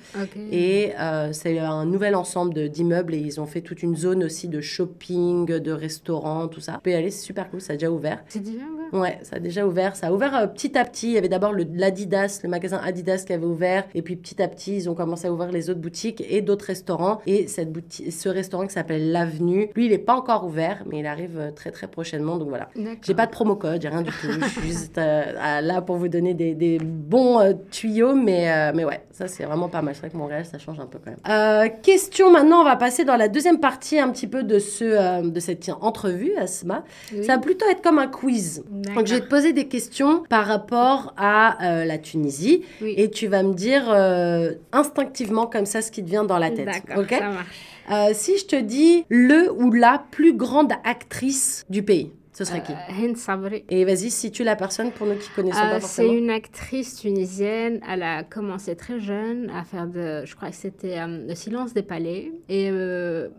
Et euh, c'est un nouvel ensemble d'immeubles et ils ont fait toute une zone aussi de shopping, de restaurants, tout ça. Vous pouvez y aller, c'est super cool, ça a déjà ouvert. C'est déjà ouvert? Ouais, ça a déjà ouvert. Ça a ouvert euh, petit à petit. Il y avait d'abord l'Adidas, le magasin Adidas qui avait ouvert. Et puis petit à petit, ils ont commencé à ouvrir les autres boutiques et d'autres restaurants. Et cette boutique, ce restaurant qui s'appelle l'Avenue, lui, il n'est pas encore ouvert, mais il arrive euh, très très prochainement. Donc voilà. J'ai pas de promo code, j'ai rien du tout. Je suis juste euh, là pour vous donner des, des bons tuyaux, mais, mais ouais, ça c'est vraiment pas mal. C'est vrai que Montréal, ça change un peu quand même. Euh, question maintenant, on va passer dans la deuxième partie un petit peu de, ce, euh, de cette entrevue, Asma. Oui. Ça va plutôt être comme un quiz. Donc je vais te poser des questions par rapport à euh, la Tunisie Oui. et tu vas me dire euh, instinctivement comme ça ce qui te vient dans la tête. D'accord, ça marche. Euh, Si je te dis le ou la plus grande actrice du pays, ce serait qui Euh, Hind Sabri. Et vas-y, situe la personne pour nous qui connaissons Euh, pas c'est forcément. une actrice tunisienne. Elle a commencé très jeune à faire de, je crois que c'était euh, Le silence des palais. Et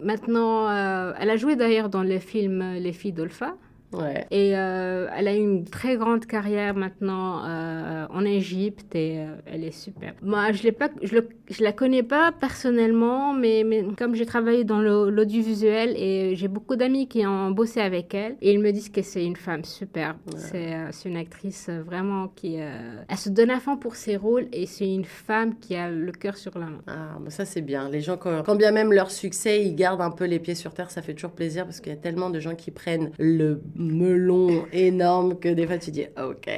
maintenant, elle a joué d'ailleurs dans le film Les filles d'Olpha. Ouais. Et euh, elle a une très grande carrière maintenant euh, en Égypte et euh, elle est super. Moi, je l'ai pas, je, le- je la connais pas personnellement, mais, mais comme j'ai travaillé dans l'audiovisuel et j'ai beaucoup d'amis qui ont bossé avec elle, et ils me disent que c'est une femme superbe. C'est euh, c'est une actrice vraiment qui, elle se donne à fond pour ses rôles et c'est une femme qui a le cœur sur la main. Ah, bah ça c'est bien. Les gens, quand, quand bien même leur succès, ils gardent un peu les pieds sur terre, ça fait toujours plaisir parce qu'il y a tellement de gens qui prennent le melon énorme que des fois tu dis ok.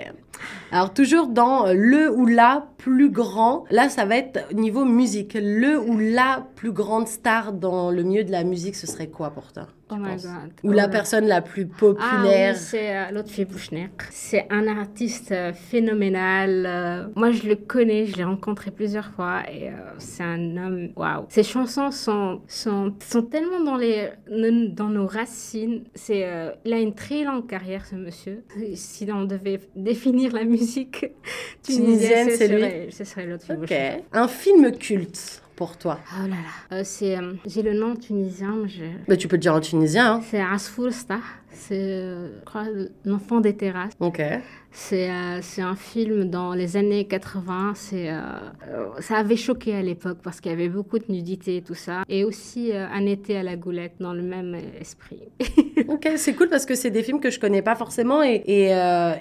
Alors toujours dans le ou la plus grand, là ça va être niveau musique. Le ou la plus grande star dans le milieu de la musique, ce serait quoi pour toi? Oh my God. Ou Oh la là. personne la plus Ah populaire oui, c'est euh, Lotfi Bouchner. C'est un artiste euh, phénoménal. euh, moi, je le connais, je l'ai rencontré plusieurs fois et c'est un homme. Waouh. Ses chansons sont, sont, sont tellement dans, les, dans nos racines. C'est, euh, il a une très longue carrière, ce monsieur. Si on devait définir la musique (laughs) Tunisienne, c'est ce lui serait, ce serait Lotfi Ok. Bouchner. Un film culte pour toi Oh là là. Euh, c'est, euh, j'ai le nom tunisien, mais je... bah, Tu peux le dire en tunisien. Hein. c'est Asfour Stah. C'est, euh, je crois, l'enfant des terrasses. Ok. C'est euh, c'est un film dans les années 80. C'est, euh, ça avait choqué à l'époque parce qu'il y avait beaucoup de nudité et tout ça. Et aussi euh, Un été à la goulette dans le même esprit. (laughs) Ok, c'est cool parce que c'est des films que je connais pas forcément et, et,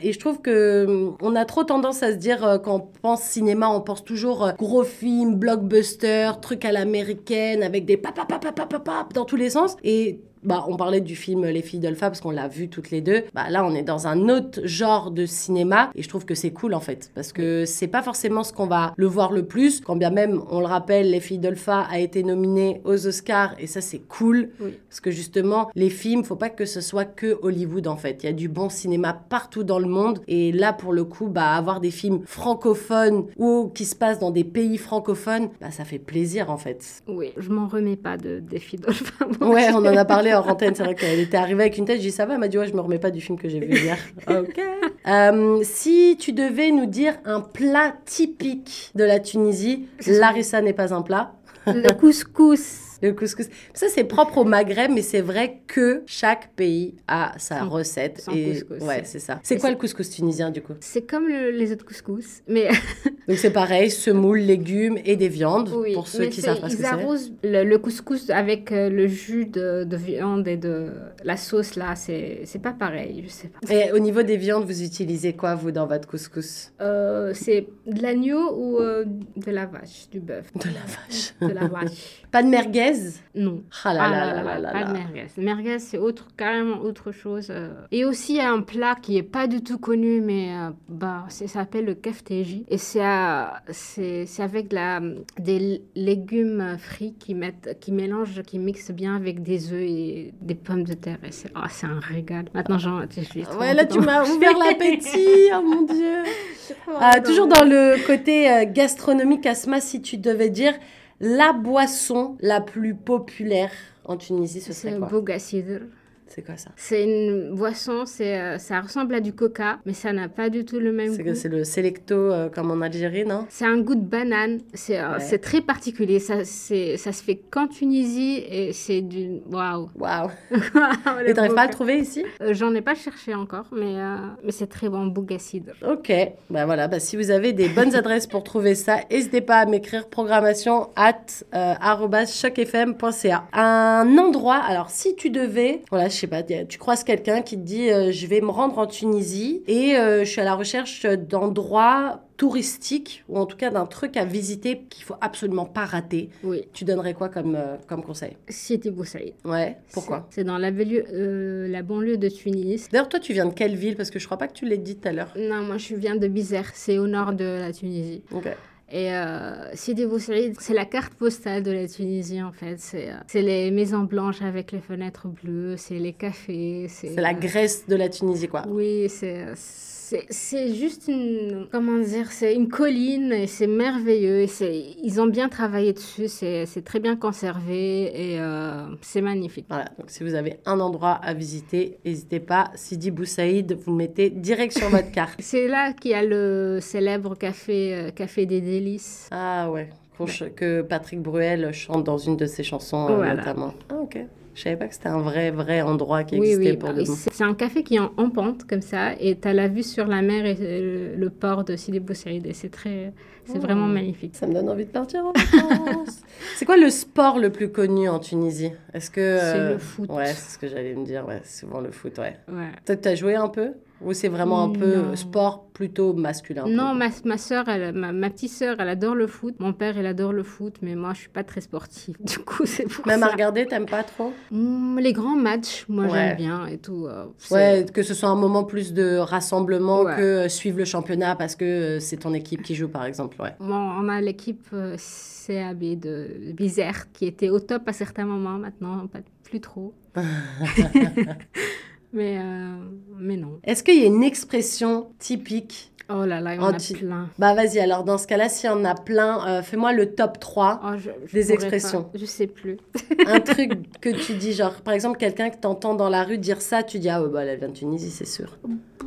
et je trouve que hum, on a trop tendance à se dire quand on pense cinéma, on pense toujours gros film, blockbuster, truc à l'américaine avec des pap pap pap pap pap pap dans tous les sens et bah, on parlait du film Les filles d'Olpha parce qu'on l'a vu toutes les deux. Bah, là, on est dans un autre genre de cinéma et je trouve que c'est cool en fait parce que c'est pas forcément ce qu'on va le voir le plus. Quand bien même, on le rappelle, Les filles d'Olpha a été nominé aux Oscars et ça, c'est cool Oui. parce que justement, les films, faut pas que ce soit que Hollywood en fait. Il y a du bon cinéma partout dans le monde et là, pour le coup, bah, avoir des films francophones ou qui se passent dans des pays francophones, bah, ça fait plaisir en fait. Oui, je m'en remets pas de défi d'Olpha. moi. Ouais, on en a parlé en antenne. C'est vrai qu'elle était arrivée avec une tête. J'ai dit ça va. Elle m'a dit ouais, je me remets pas du film que j'ai vu hier. (laughs) ok. Euh, si tu devais nous dire un plat typique de la Tunisie, Larissa n'est pas un plat. Le couscous. Le couscous. Ça, c'est propre au Maghreb, mais c'est vrai que chaque pays a sa recette. son et couscous, ouais, c'est- ça. C'est quoi le couscous tunisien du coup? C'est comme le- les autres couscous, mais (laughs) Donc c'est pareil, semoule, légumes et des viandes oui, pour ceux qui savent pas ce que ils c'est. arrosent le, le couscous avec euh, le jus de, de viande et de la sauce là. C'est c'est pas pareil, je sais pas. Et au niveau des viandes, vous utilisez quoi vous dans votre couscous? Euh, c'est de l'agneau ou euh, de la vache, du bœuf? De la vache. De la vache. (laughs) Pas de merguez? Non. Ah là Ah là là là pas de merguez. Merguez, c'est autre, carrément autre chose. euh. Et aussi, il y a un plat qui est pas du tout connu, mais euh, bah, ça s'appelle le kefteji. Et c'est avec de la, des légumes frits qui, mettent, qui mélangent, qui mixent bien avec des œufs et des pommes de terre. Et c'est c'est un régal. Maintenant, j'en Ouais, là tu m'as ouvert l'appétit, oh mon dieu. (laughs) Ah, toujours dans le côté euh, gastronomique, Asma, si tu devais dire la boisson la plus populaire en Tunisie, ce C'est serait quoi? C'est quoi ça C'est une boisson, c'est, euh, ça ressemble à du coca, mais ça n'a pas du tout le même goût. c'est le selecto euh, comme en Algérie, non C'est un goût de banane, c'est euh, Ouais. très particulier. Ça, se fait qu'en Tunisie et c'est du. Waouh! Waouh (laughs) Et t'arrives pas à le trouver ici Euh, J'en ai pas cherché encore, mais, euh, mais c'est très bon, Bougassidre. Ok, bah voilà, bah si vous avez des bonnes adresses pour trouver ça, n'hésitez pas à m'écrire programmation at chocfm.ca. Un endroit, alors si tu devais, voilà, je sais pas, tu croises quelqu'un qui te dit euh, je vais me rendre en Tunisie et euh, je suis à la recherche d'endroits touristiques ou en tout cas d'un truc à visiter qu'il faut absolument pas rater. Oui, Tu donnerais quoi comme, euh, comme conseil? Sidi Boussaïd. Ouais, pourquoi? C'est c'est dans la, banlieue- euh, la banlieue de Tunis. D'ailleurs, toi, tu viens de quelle ville? Parce que je crois pas que tu l'aies dit tout à l'heure. Non, moi je viens de Bizerte, c'est au nord de la Tunisie. Ok. Et euh, Sidi Boussaïd, c'est la carte postale de la Tunisie en fait. C'est euh, c'est les maisons blanches avec les fenêtres bleues, c'est les cafés. C'est la euh, Grèce de la Tunisie, quoi. Oui, c'est c'est c'est juste une comment dire, c'est une colline et c'est merveilleux. Et c'est ils ont bien travaillé dessus, c'est c'est très bien conservé et euh, c'est magnifique. Voilà, donc si vous avez un endroit à visiter, n'hésitez pas. Sidi Boussaïd, vous mettez direct sur votre carte. (laughs) C'est là qu'il y a le célèbre café euh, café des délices. Ah ouais, que Patrick Bruel chante dans une de ses chansons euh, Voilà. notamment. Ah ok. Je savais pas que c'était un vrai, vrai endroit qui Oui, existait oui. pour bah, le c'est c'est un café qui est en, en pente, comme ça, et tu as la vue sur la mer et euh, le port de Sidi Bou Saïd. Et c'est très. C'est Oh. vraiment magnifique. Ça me donne envie de partir en vacances. (laughs) c'est quoi le sport le plus connu en Tunisie? Est-ce que C'est euh, le foot. Ouais, c'est ce que j'allais me dire. Ouais, c'est souvent le foot. Ouais. Ouais. Toi, t'as joué un peu? Ou c'est vraiment un peu Non. sport plutôt masculin Non, ma, ma soeur, elle, ma, ma petite sœur, elle adore le foot. Mon père, il adore le foot, mais moi, je suis pas très sportive. (laughs) Du coup, c'est pour Même à regarder, t'aimes pas trop? Mm, les grands matchs, moi, Ouais. j'aime bien et tout. euh, Ouais, que ce soit un moment plus de rassemblement Ouais. que euh, suivre le championnat parce que euh, c'est ton équipe qui joue, par exemple. Ouais. Bon, on a l'équipe euh, CAB de Bizerte qui était au top à certains moments, maintenant pas plus trop. (laughs) (laughs) mais, euh, mais non. Est-ce qu'il y a une expression typique Oh là là, il y en a plein. Bah vas-y, alors dans ce cas-là, s'il y en a plein, euh, fais-moi le top 3. Oh, je, je Des expressions. pas, je sais plus. (laughs) un truc (laughs) que tu dis, genre, par exemple, quelqu'un que t'entends dans la rue dire ça, tu dis, ah ouais, bah elle vient de Tunisie, c'est sûr.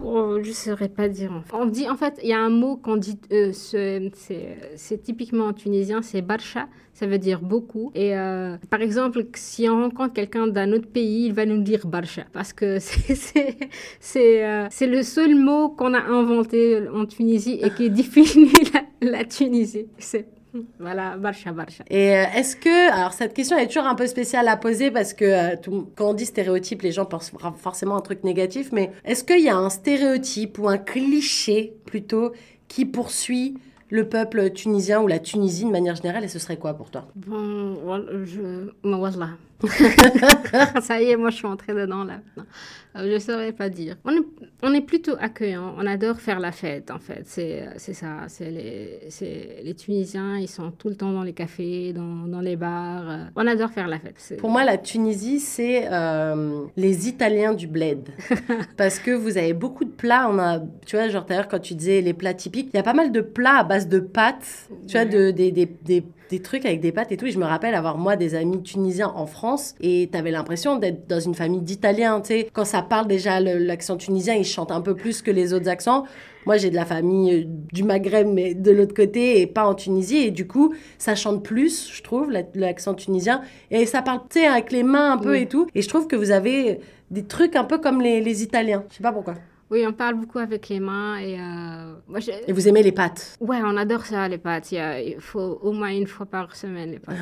Oh, je saurais pas dire. en fait. On dit, en fait, il y a un mot qu'on dit, euh, ce- c'est c'est typiquement tunisien, c'est barcha, ça veut dire beaucoup. Et euh, par exemple, si on rencontre quelqu'un d'un autre pays, il va nous dire barcha, parce que (laughs) euh, c'est le seul mot qu'on a inventé en Tunisie et qui définit (laughs) la, la Tunisie. Voilà, barcha, barcha. Et euh, est-ce que, alors cette question est toujours un peu spéciale à poser parce que quand on dit stéréotype, les gens pensent forcément un truc négatif, mais est-ce qu'il y a un stéréotype ou un cliché plutôt qui poursuit le peuple tunisien ou la Tunisie de manière générale et ce serait quoi pour toi? Bon, voilà, je... (laughs) Ça y est, moi je suis entrée dedans là. Non. Euh, Je ne saurais pas dire. On est, on est plutôt accueillant, on adore faire la fête en fait. C'est c'est ça. C'est les, Tunisiens, ils sont tout le temps dans les cafés, dans, dans les bars. euh, On adore faire la fête. Pour moi, la Tunisie, c'est euh, les Italiens du bled. (laughs) Parce que vous avez beaucoup de plats. On a, tu vois, genre, d'ailleurs, quand tu disais les plats typiques, il y a pas mal de plats à base de pâtes. Tu vois, de, des, des, des, des trucs avec des pâtes et tout. Et je me rappelle avoir, moi, des amis tunisiens en France. Et t'avais l'impression d'être dans une famille d'Italiens, tu sais. Quand ça parle déjà, l'accent tunisien, ils chantent un peu plus que les autres accents. Moi, j'ai de la famille euh, du Maghreb, mais de l'autre côté, et pas en Tunisie. Et du coup, ça chante plus, je trouve, la- l'accent tunisien. Et ça parle, tu sais, avec les mains un peu Oui. et tout. Et je trouve que vous avez des trucs un peu comme les, les Italiens. Je sais pas pourquoi. Oui, on parle beaucoup avec les mains et. euh, moi, je- Et vous aimez les pâtes? Ouais, on adore ça, les pâtes. Il, faut au moins une fois par semaine, les pâtes.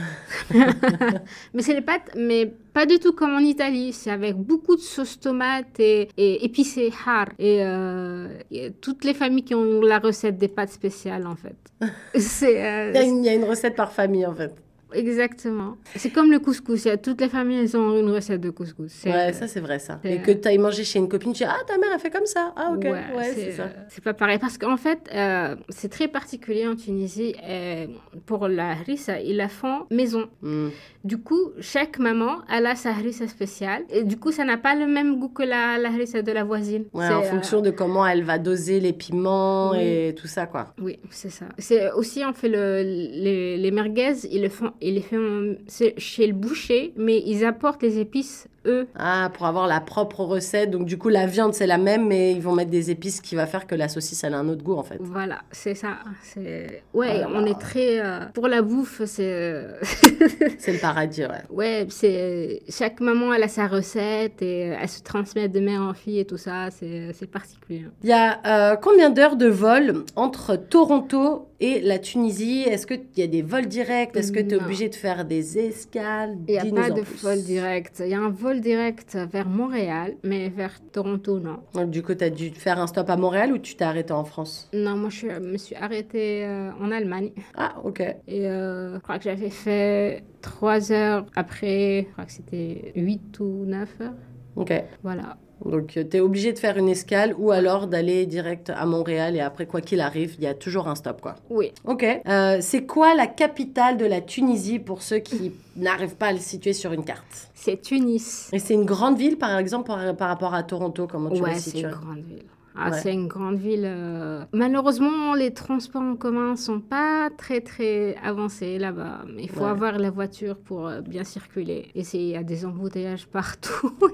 (laughs) mais c'est les pâtes, mais pas du tout comme en Italie. C'est avec beaucoup de sauce tomate et, et épicé, har. Et, euh, et toutes les familles qui ont la recette des pâtes spéciales, en fait. (laughs) euh, Il y, a une, il y a une recette par famille, en fait. Exactement. C'est comme le couscous. A toutes les familles, elles ont une recette de couscous. Ouais, ça, c'est vrai, ça. Et que tu ailles manger chez une copine, tu dis Ah, ta mère, elle fait comme ça. Ah, ok. Ouais, c'est ça. euh, c'est pas pareil parce qu'en fait, euh, c'est très particulier en Tunisie. euh, pour la harissa, ils la font maison. Hmm. Du coup, chaque maman, elle a sa harissa spéciale. Et du coup, ça n'a pas le même goût que la, la harissa de la voisine. Ouais, en euh, fonction de comment elle va doser les piments Oui. et tout ça, quoi. Oui, c'est ça. C'est aussi, on fait le, les, les merguez, ils le font, ils les font chez le boucher, mais ils apportent les épices, eux. Ah, pour avoir la propre recette. Donc, du coup, la viande, c'est la même, mais ils vont mettre des épices qui va faire que la saucisse, elle a un autre goût, en fait. Voilà, c'est ça. C'est... Ouais, là on est très... euh, pour la bouffe, c'est... euh, (laughs) C'est le paradis, ouais. Ouais, c'est chaque maman elle a sa recette et euh, elle se transmet de mère en fille et tout ça, c'est c'est particulier. Il y a euh, combien d'heures de vol entre Toronto et la Tunisie? Est-ce qu'il y a des vols directs? Est-ce que tu es obligé de faire des escales? Il n'y a Dis-nous pas de plus. vol direct. Il y a un vol direct vers Montréal, mais vers Toronto, non. Donc, du coup, tu as dû faire un stop à Montréal ou tu t'es arrêté en France? Non, moi je me suis arrêtée euh, en Allemagne Ah, ok. et euh, je crois que j'avais fait trois heures après, je crois que c'était 8 ou 9 heures. Ok. Voilà. Donc, tu es obligé de faire une escale ou alors d'aller direct à Montréal et après, quoi qu'il arrive, il y a toujours un stop, quoi. Oui. Ok. Euh, c'est quoi la capitale de la Tunisie pour ceux qui (laughs) n'arrivent pas à le situer sur une carte? C'est Tunis. Et c'est une grande ville, par exemple, par, par rapport à Toronto Comment tu Ouais, la c'est situes une grande ville. Ah, Ouais. c'est une grande ville. euh, Malheureusement, les transports en commun sont pas très très avancés là-bas. Il faut Ouais. avoir la voiture pour euh, bien circuler. Et c'est- il y a des embouteillages partout. (laughs)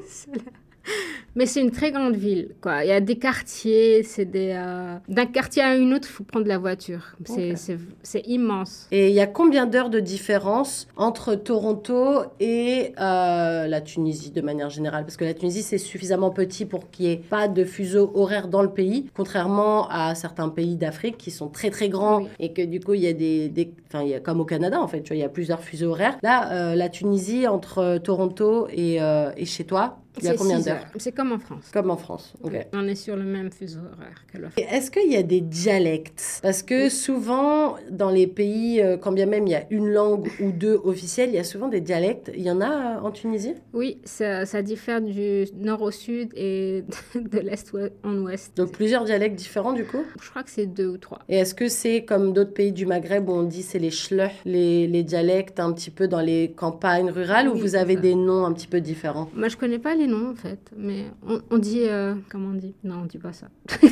Mais c'est une très grande ville, quoi. Il y a des quartiers, c'est des... euh, D'un quartier à un autre, il faut prendre la voiture. C'est immense. Et il y a combien d'heures de différence entre Toronto et euh, la Tunisie de manière générale? Parce que la Tunisie, c'est suffisamment petit pour qu'il n'y ait pas de fuseau horaire dans le pays, contrairement à certains pays d'Afrique qui sont très très grands Oui. et que du coup, il y a des... des- Enfin, il y a comme au Canada, en fait, tu vois, il y a plusieurs fuseaux horaires. Là, euh, la Tunisie, entre Toronto et, et chez toi, il y a combien d'heures? C'est comme en France. Comme en France. ok. On est sur le même fuseau horaire que la Est-ce qu'il y a des dialectes? Parce que souvent, dans les pays, euh, quand bien même il y a une langue ou deux officielles, il y a souvent des dialectes. Il y en a euh, en Tunisie? Oui, ça, ça diffère du nord au sud et (laughs) de l'est en ouest. Donc plusieurs dialectes différents du coup? Je crois que c'est deux ou trois. Et est-ce que c'est comme d'autres pays du Maghreb où on dit c'est les schleux, les, les dialectes un petit peu dans les campagnes rurales, ou Oui, vous c'est avez ça. des noms un petit peu différents? Moi, je connais pas les noms en fait, mais on, on dit. euh, comment on dit? Non, on dit pas ça. (laughs)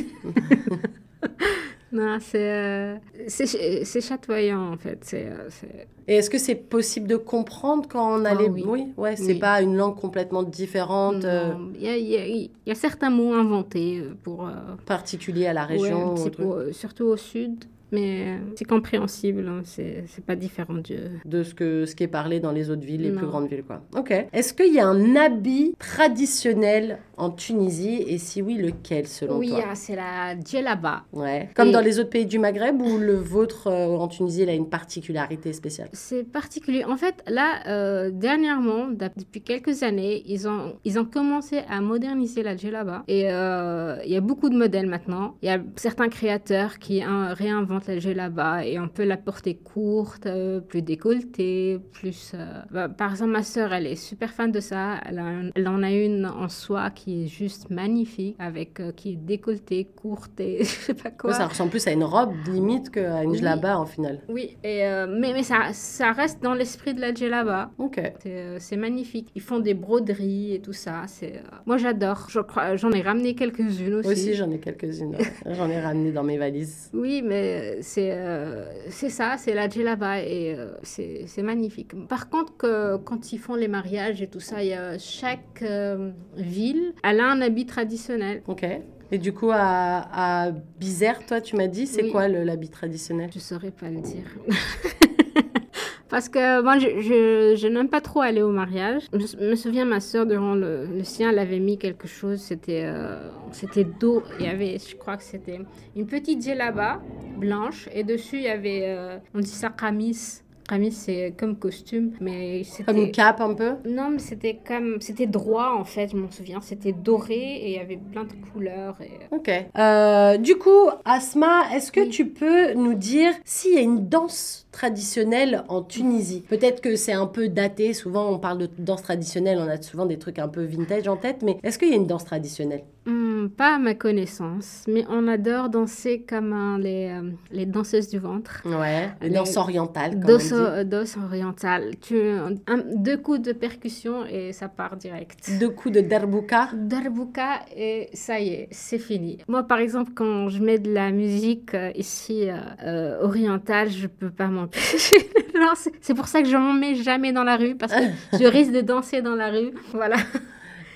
non, c'est. euh, c'est ch- c'est chatoyant en fait. C'est. euh, Et est-ce que c'est possible de comprendre quand on a Ah les... oui. ouais, c'est Oui. pas une langue complètement différente, Il y, y a- il y a certains mots inventés pour. euh, particulier à la région surtout au sud, mais c'est compréhensible. hein, c'est pas différent du. de ce, que, ce qui est parlé dans les autres villes, les plus grandes villes. quoi. Ok. Est-ce qu'il y a un habit traditionnel en Tunisie Et si oui, lequel selon Oui, toi ah, c'est la djellaba. Ouais. Comme Et- dans les autres pays du Maghreb ou le vôtre euh, en Tunisie, il a une particularité spéciale C'est particulier. En fait, là, euh, dernièrement, depuis quelques années, ils ont, ils ont commencé à moderniser la djellaba. Et euh, il y a beaucoup de modèles maintenant. Il y a certains créateurs qui réinventent la djellaba et on peut la porter courte, plus décolletée, plus... bah, par exemple, ma sœur, elle est super fan de ça. Elle, a elle en a une en soie qui est juste magnifique, avec euh, qui est décolletée, courte et (laughs) je sais pas quoi. Ça ressemble plus à une robe limite qu'à une Oui. djellaba en final. Oui, et, euh, mais, mais ça, ça reste dans l'esprit de la djellaba. Ok. C'est euh, c'est magnifique. Ils font des broderies et tout ça. C'est moi j'adore. Je crois j'en ai ramené quelques-unes aussi. Aussi, j'en ai quelques-unes. ouais. (laughs) J'en ai ramené dans mes valises. oui, mais c'est c'est ça, c'est la djellaba et c'est c'est magnifique. Par contre, que, quand ils font les mariages et tout ça, il y a chaque euh, ville, elle a un habit traditionnel. Ok. Et du coup, à, à toi, tu m'as dit, c'est Oui. quoi l'habit traditionnel? Je saurais pas le dire. (laughs) Parce que moi, je, je, je n'aime pas trop aller au mariage. Je me souviens, ma soeur, durant le, le sien, elle avait mis quelque chose, c'était euh, c'était d'eau. Il y avait, je crois que c'était une petite djellaba blanche, et dessus, il y avait, euh, on dit ça kamis. C'est comme costume, mais Comme une c'était... cape un peu Non, mais c'était comme... C'était droit, en fait, je m'en souviens. C'était doré, et il y avait plein de couleurs. Et... Ok. Euh, du coup, Asma, est-ce que Oui. tu peux nous dire s'il y a une danse traditionnelle en Tunisie? Peut-être que c'est un peu daté. Souvent, on parle de danse traditionnelle, on a souvent des trucs un peu vintage en tête. Mais est-ce qu'il y a une danse traditionnelle? Hmm, pas à ma connaissance, mais on adore danser comme hein, les, euh, les danseuses du ventre. Ouais. Les danses orientales, comme Dos, on dit. euh, dos oriental. Tu, un- deux coups de percussion et ça part direct. Deux coups de derbouka. Darbuka et ça y est, c'est fini. Moi, par exemple, quand je mets de la musique euh, ici euh, orientale, je peux pas m'empêcher. (laughs) C'est- c'est pour ça que je m'en mets jamais dans la rue parce que (laughs) je risque de danser dans la rue. Voilà.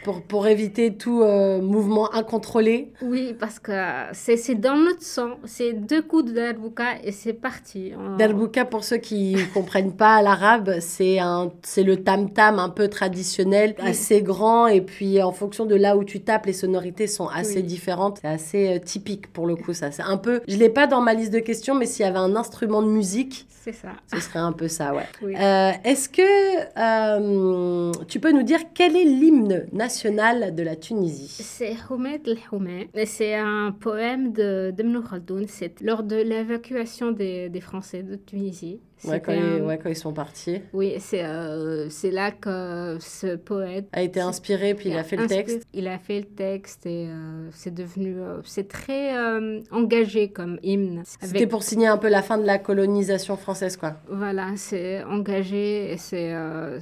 Pour, pour éviter tout euh, mouvement incontrôlé. Oui, parce que c'est dans notre sang. C'est deux coups de darbuka et c'est parti. On- Derbouka, pour ceux qui (laughs) comprennent pas l'arabe, c'est le tam-tam un peu traditionnel, Oui. assez grand, et puis en fonction de là où tu tapes, les sonorités sont assez Oui. différentes. C'est assez euh, typique pour le coup, ça. C'est un peu, je l'ai pas dans ma liste de questions, mais s'il y avait un instrument de musique, C'est ça. ce serait un peu ça, ouais. Oui. Euh, Est-ce que euh, tu peux nous dire quel est l'hymne national de la Tunisie C'est Houmet el C'est un poème de d'Ibn Khaldoun. C'est lors de l'évacuation des, des Français de Tunisie. Ouais quand, ils, un- ouais, quand ils sont partis. Oui, c'est euh, là que ce poète A été inspiré, puis il a fait le texte. Il a fait le texte et euh, c'est devenu. euh, c'est très euh, engagé comme hymne. C'était Avec- pour signer un peu la fin de la colonisation française, quoi. Voilà, c'est engagé et c'est,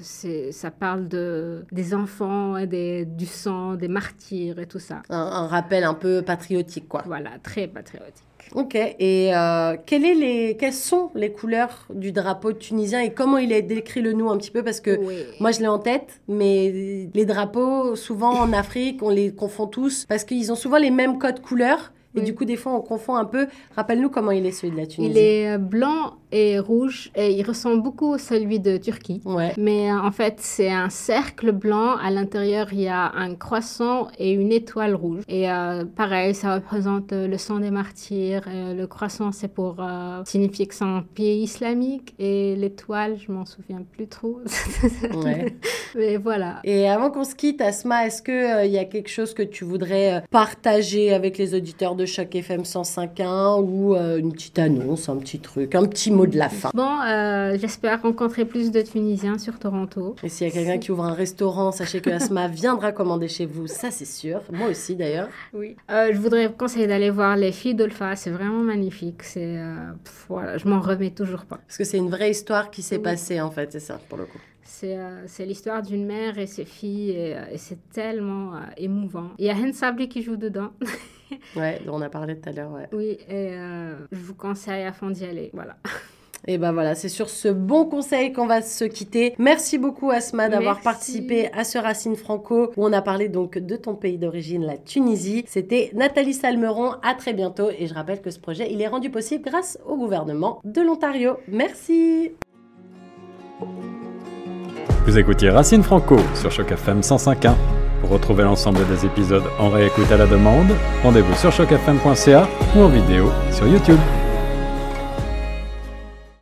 c'est, ça parle de, des enfants, et des, du sang, des martyrs et tout ça. Un, un rappel un peu patriotique, quoi. Voilà, très patriotique. Ok, et euh, quelles, est les, quelles sont les couleurs du drapeau tunisien et comment il est décrit le nous un petit peu? Parce que Oui. moi je l'ai en tête, mais les drapeaux, souvent en Afrique, on les confond tous parce qu'ils ont souvent les mêmes codes couleurs. Et Oui. du coup, des fois, on confond un peu. Rappelle-nous comment il est celui de la Tunisie. Il est euh, blanc et rouge et il ressemble beaucoup à celui de Turquie. Ouais. Mais euh, en fait, c'est un cercle blanc. À l'intérieur, il y a un croissant et une étoile rouge. Et euh, pareil, ça représente euh, le sang des martyrs. Le croissant, c'est pour euh, signifier que c'est un pays islamique. Et l'étoile, je m'en souviens plus trop. (laughs) Ouais. Mais voilà. Et avant qu'on se quitte, Asma, est-ce qu'il y a quelque chose que tu voudrais partager avec les auditeurs de chaque FM 105.1 ou une petite annonce, un petit truc, un petit mot de la fin Bon, euh, j'espère rencontrer plus de Tunisiens sur Toronto. Et s'il y a quelqu'un qui ouvre un restaurant, sachez que Asma (laughs) viendra commander chez vous, ça c'est sûr. Moi aussi d'ailleurs. Oui. Euh, je voudrais vous conseiller d'aller voir les filles d'Olpha. C'est vraiment magnifique. C'est euh, voilà, je m'en remets toujours pas. Parce que c'est une vraie histoire qui s'est Oui. passée en fait, c'est ça pour le coup. C'est euh, c'est l'histoire d'une mère et ses filles et, et c'est tellement euh, émouvant. Il y a Hen Sabri qui joue dedans. Ouais, dont on a parlé tout à l'heure, ouais. oui, et euh, je vous conseille à fond d'y aller. Voilà. (laughs) Et ben voilà, c'est sur ce bon conseil qu'on va se quitter. Merci beaucoup Asma d'avoir participé à ce Racine Franco où on a parlé donc de ton pays d'origine, la Tunisie. C'était Nathalie Salmeron. À très bientôt et je rappelle que ce projet il est rendu possible grâce au gouvernement de l'Ontario. Merci. Vous écoutiez Racine Franco sur Choc FM 105.1. Pour retrouver l'ensemble des épisodes en réécoute à la demande, rendez-vous sur chocfm.ca ou en vidéo sur YouTube.